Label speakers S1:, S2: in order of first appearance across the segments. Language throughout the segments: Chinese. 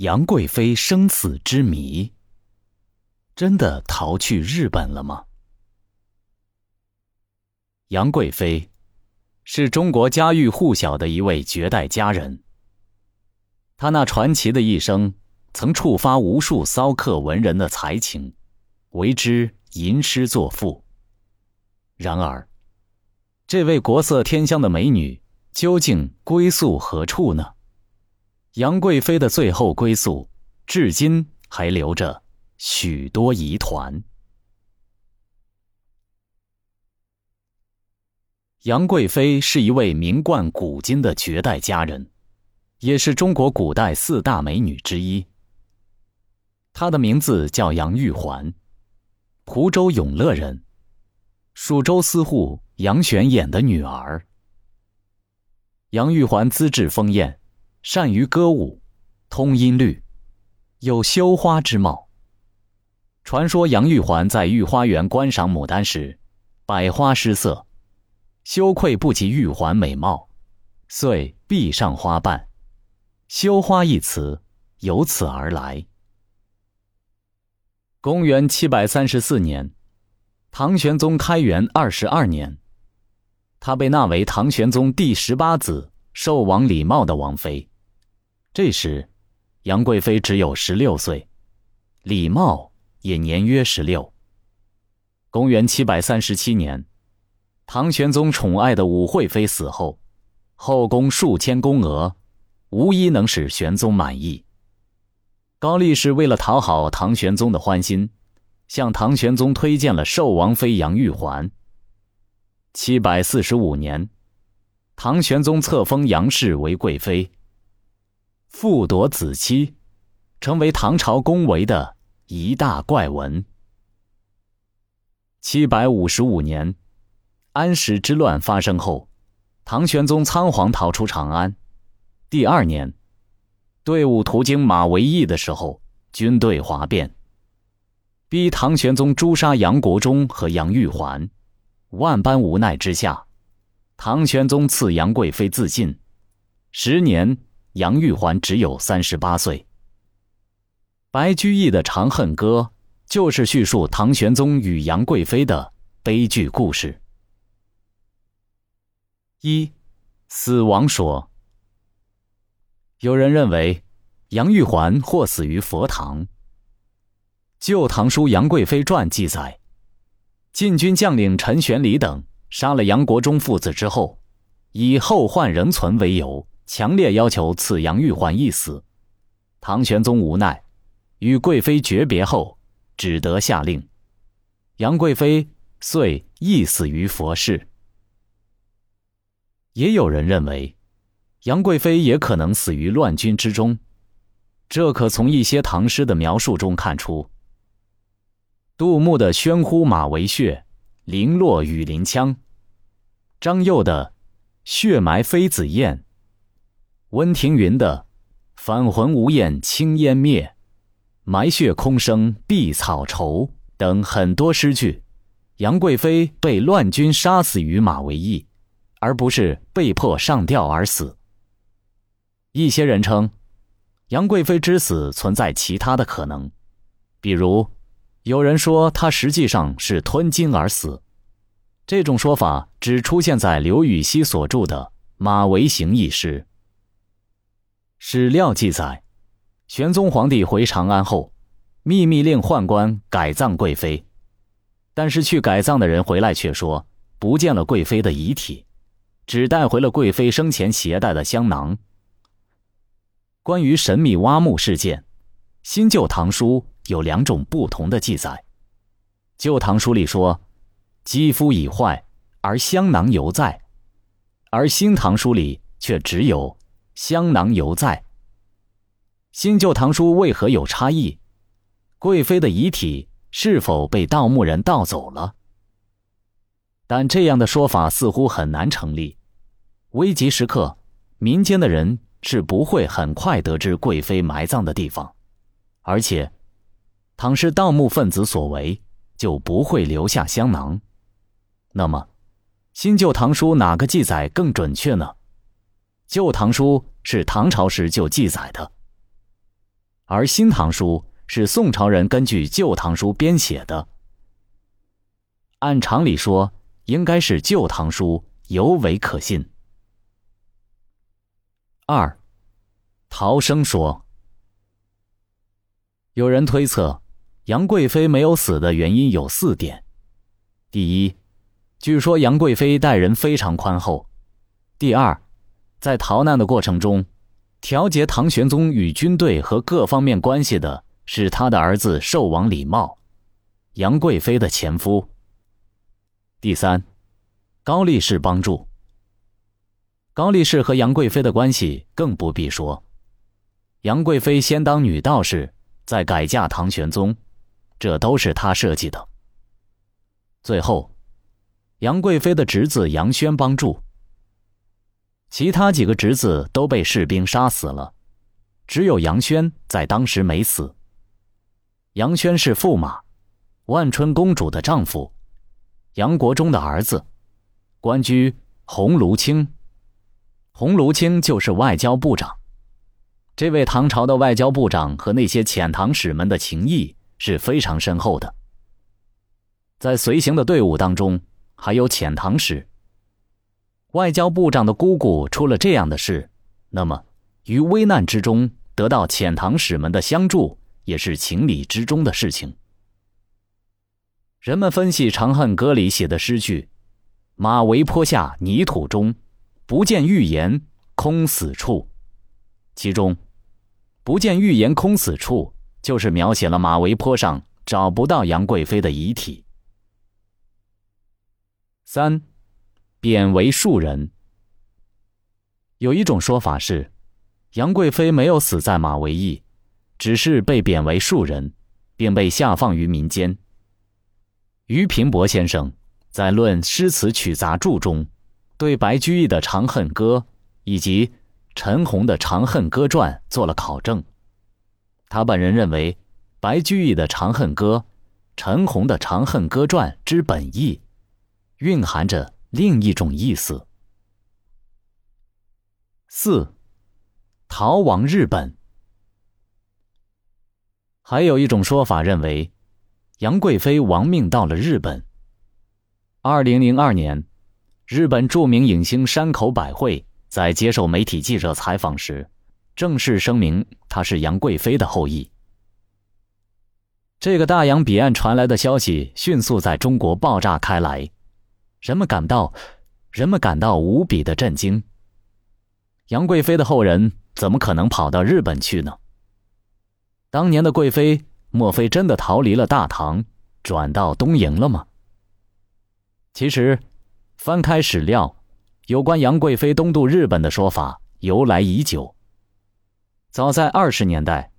S1: 杨贵妃生死之谜，真的逃去日本了吗？杨贵妃是中国家喻户晓的一位绝代佳人。她那传奇的一生，曾触发无数骚客文人的才情，为之吟诗作赋。然而，这位国色天香的美女究竟归宿何处呢？杨贵妃的最后归宿，至今还留着许多疑团。杨贵妃是一位名冠古今的绝代佳人，也是中国古代四大美女之一。她的名字叫杨玉环，湖州永乐人，蜀州司户杨玄琰的女儿。杨玉环资质丰艳。善于歌舞，通音律，有羞花之貌。传说杨玉环在御花园观赏牡丹时，百花失色，羞愧不及玉环美貌，遂闭上花瓣。羞花一词由此而来。公元七百三十四年，唐玄宗开元二十二年，她被纳为唐玄宗第十八子寿王李瑁的王妃。这时，杨贵妃只有十六岁，李瑁也年约十六。公元七百三十七年，唐玄宗宠爱的武惠妃死后，后宫数千宫娥，无一能使玄宗满意。高力士为了讨好唐玄宗的欢心，向唐玄宗推荐了寿王妃杨玉环。七百四十五年，唐玄宗册封杨氏为贵妃。复夺子妻，成为唐朝宫闱的一大怪闻。七百五十五年，安史之乱发生后，唐玄宗仓皇逃出长安。第二年，队伍途经马嵬驿的时候，军队哗变，逼唐玄宗诛杀杨国忠和杨玉环。万般无奈之下，唐玄宗赐杨贵妃自尽。十年。杨玉环只有三十八岁。白居易的《长恨歌》就是叙述唐玄宗与杨贵妃的悲剧故事。一，死亡说。有人认为，杨玉环或死于佛堂。《旧唐书·杨贵妃传》记载，禁军将领陈玄礼等杀了杨国忠父子之后，以后患仍存为由。强烈要求赐杨玉环一死，唐玄宗无奈，与贵妃诀别后，只得下令，杨贵妃遂缢死于佛寺。也有人认为，杨贵妃也可能死于乱军之中，这可从一些唐诗的描述中看出。杜牧的“喧呼马嵬血，零落雨林枪”，张佑的“血埋妃子宴”。温庭筠的“返魂无厌青烟灭，埋血空生碧草愁”等很多诗句，杨贵妃被乱军杀死于马嵬驿，而不是被迫上吊而死。一些人称，杨贵妃之死存在其他的可能，比如有人说她实际上是吞金而死，这种说法只出现在刘禹锡所著的《马嵬行》一诗。史料记载，玄宗皇帝回长安后，秘密令宦官改葬贵妃，但是去改葬的人回来却说不见了贵妃的遗体，只带回了贵妃生前携带的香囊。关于神秘挖墓事件，新旧唐书有两种不同的记载。旧唐书里说，肌肤已坏，而香囊犹在；而新唐书里却只有。香囊犹在。新旧唐书为何有差异？贵妃的遗体是否被盗墓人盗走了？但这样的说法似乎很难成立。危急时刻，民间的人是不会很快得知贵妃埋葬的地方，而且，倘是盗墓分子所为，就不会留下香囊。那么，新旧唐书哪个记载更准确呢？旧唐书是唐朝时就记载的。而《新唐书》是宋朝人根据《旧唐书》编写的。按常理说，应该是《旧唐书》尤为可信。二，陶生说，有人推测，杨贵妃没有死的原因有四点：第一，据说杨贵妃待人非常宽厚；第二，在逃难的过程中，调节唐玄宗与军队和各方面关系的是他的儿子寿王李瑁，杨贵妃的前夫；第三，高力士帮助。高力士和杨贵妃的关系更不必说，杨贵妃先当女道士，再改嫁唐玄宗，这都是他设计的。最后，杨贵妃的侄子杨轩帮助，其他几个侄子都被士兵杀死了，只有杨轩在当时没死。杨轩是驸马，万春公主的丈夫，杨国忠的儿子，官居鸿胪卿。鸿胪卿就是外交部长，这位唐朝的外交部长和那些遣唐使们的情谊是非常深厚的。在随行的队伍当中，还有遣唐使。外交部长的姑姑出了这样的事，那么于危难之中得到遣唐使们的相助，也是情理之中的事情。人们分析《长恨歌》里写的诗句：“马嵬坡下泥土中。”不见玉颜空死处，其中“不见玉颜空死处”就是描写了马嵬坡上找不到杨贵妃的遗体。三，贬为庶人。有一种说法是，杨贵妃没有死在马嵬驿，只是被贬为庶人，并被下放于民间。俞平伯先生在《论诗词曲杂著》中。对白居易的《长恨歌》以及陈洪的《长恨歌传》做了考证，他本人认为，白居易的《长恨歌》、陈洪的《长恨歌传》之本意，蕴含着另一种意思。四，逃亡日本。还有一种说法认为，杨贵妃亡命到了日本。二零零二年。日本著名影星山口百惠在接受媒体记者采访时，正式声明她是杨贵妃的后裔。这个大洋彼岸传来的消息迅速在中国爆炸开来，人们感到，人们感到无比的震惊。杨贵妃的后人怎么可能跑到日本去呢？当年的贵妃莫非真的逃离了大唐，转到东瀛了吗？其实。翻开史料，有关杨贵妃东渡日本的说法由来已久。早在二十年代，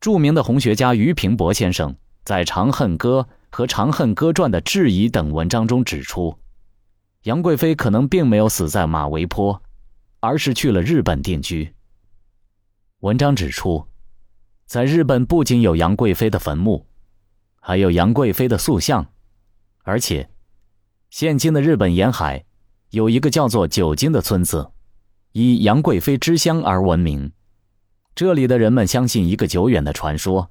S1: 著名的红学家俞平伯先生在《长恨歌》和《长恨歌传》的质疑等文章中指出，杨贵妃可能并没有死在马嵬坡，而是去了日本定居。文章指出，在日本不仅有杨贵妃的坟墓，还有杨贵妃的塑像，而且。现今的日本沿海，有一个叫做九津的村子，以杨贵妃之乡而闻名。这里的人们相信一个久远的传说：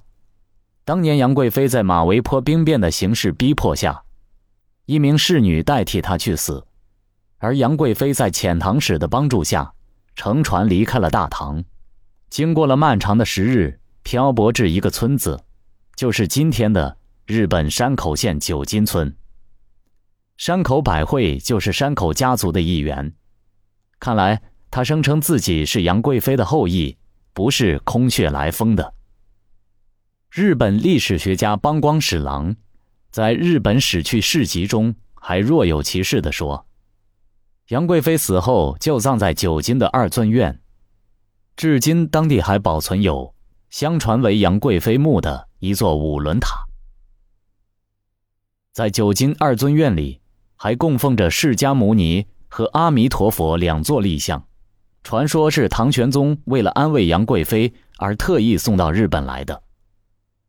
S1: 当年杨贵妃在马嵬坡兵变的形势逼迫下，一名侍女代替他去死，而杨贵妃在遣唐使的帮助下，乘船离开了大唐，经过了漫长的时日，漂泊至一个村子，就是今天的日本山口县九津村。山口百惠就是山口家族的一员，看来他声称自己是杨贵妃的后裔，不是空穴来风的。日本历史学家邦光史郎在《日本史去世集》中还若有其事地说，杨贵妃死后就葬在九津的二尊院，至今当地还保存有相传为杨贵妃墓的一座五轮塔，在九津二尊院里。还供奉着释迦牟尼和阿弥陀佛两座立像，传说是唐玄宗为了安慰杨贵妃而特意送到日本来的，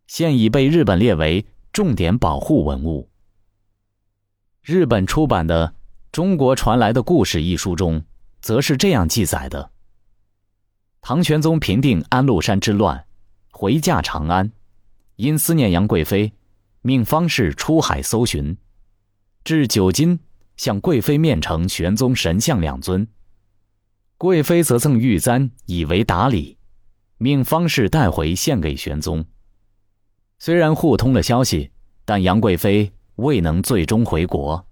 S1: 现已被日本列为重点保护文物。日本出版的《中国传来的故事》一书中，则是这样记载的：唐玄宗平定安禄山之乱，回驾长安，因思念杨贵妃，命方士出海搜寻，至九金，向贵妃面呈玄宗神像两尊。贵妃则赠玉簪以为答礼，命方士带回献给玄宗。虽然互通了消息，但杨贵妃未能最终回国，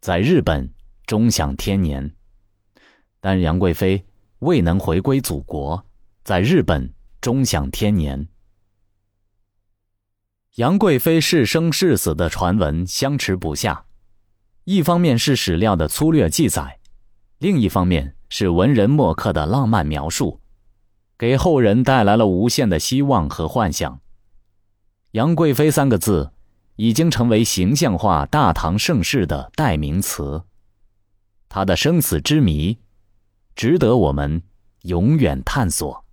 S1: 在日本终享天年。但杨贵妃未能回归祖国，在日本终享天年。杨贵妃是生是死的传闻相持不下，一方面是史料的粗略记载，另一方面是文人墨客的浪漫描述，给后人带来了无限的希望和幻想。杨贵妃三个字，已经成为形象化大唐盛世的代名词。她的生死之谜，值得我们永远探索。